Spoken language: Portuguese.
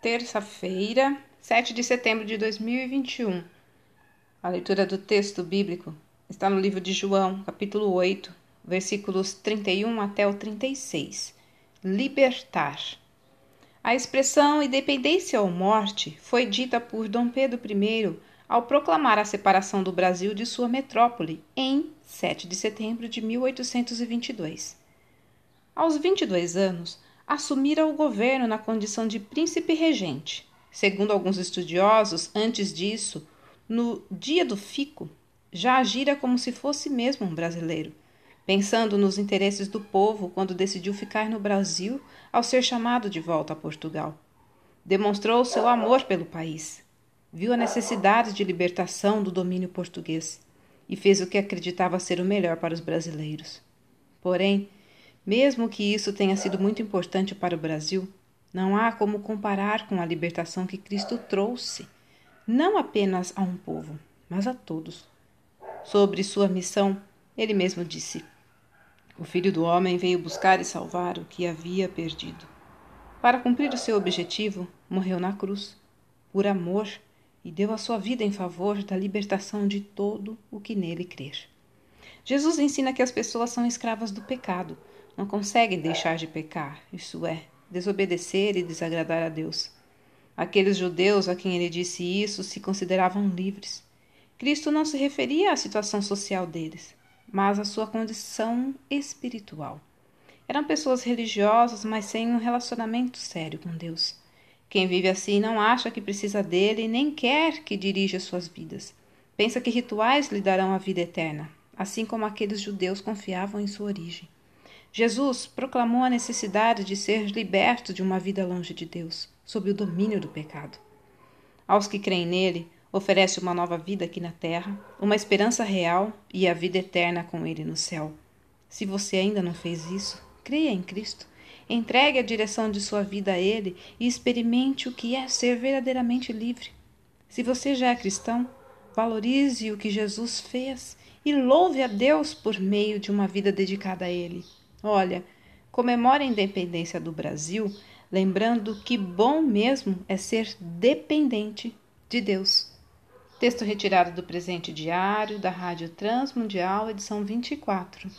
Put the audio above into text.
terça-feira, 7 de setembro de 2021. A leitura do texto bíblico está no livro de João, capítulo 8, versículos 31 até o 36. Libertar. A expressão independência ou morte foi dita por Dom Pedro I ao proclamar a separação do Brasil de sua metrópole em 7 de setembro de 1822. Aos 22 anos, assumira o governo na condição de príncipe regente. Segundo alguns estudiosos, antes disso, no dia do fico, já agira como se fosse mesmo um brasileiro, pensando nos interesses do povo quando decidiu ficar no Brasil ao ser chamado de volta a Portugal. Demonstrou seu amor pelo país, viu a necessidade de libertação do domínio português e fez o que acreditava ser o melhor para os brasileiros. Porém, mesmo que isso tenha sido muito importante para o Brasil, não há como comparar com a libertação que Cristo trouxe, não apenas a um povo, mas a todos. Sobre sua missão, ele mesmo disse: O Filho do Homem veio buscar e salvar o que havia perdido. Para cumprir o seu objetivo, morreu na cruz, por amor, e deu a sua vida em favor da libertação de todo o que nele crer. Jesus ensina que as pessoas são escravas do pecado não conseguem deixar de pecar, isso é, desobedecer e desagradar a Deus. Aqueles judeus a quem ele disse isso se consideravam livres. Cristo não se referia à situação social deles, mas à sua condição espiritual. Eram pessoas religiosas, mas sem um relacionamento sério com Deus. Quem vive assim não acha que precisa dele nem quer que dirija suas vidas. Pensa que rituais lhe darão a vida eterna, assim como aqueles judeus confiavam em sua origem. Jesus proclamou a necessidade de ser liberto de uma vida longe de Deus, sob o domínio do pecado. Aos que creem nele, oferece uma nova vida aqui na terra, uma esperança real e a vida eterna com ele no céu. Se você ainda não fez isso, creia em Cristo. Entregue a direção de sua vida a Ele e experimente o que é ser verdadeiramente livre. Se você já é cristão, valorize o que Jesus fez e louve a Deus por meio de uma vida dedicada a Ele. Olha, comemore a independência do Brasil, lembrando que bom mesmo é ser dependente de Deus. Texto retirado do presente diário da Rádio Transmundial, edição 24.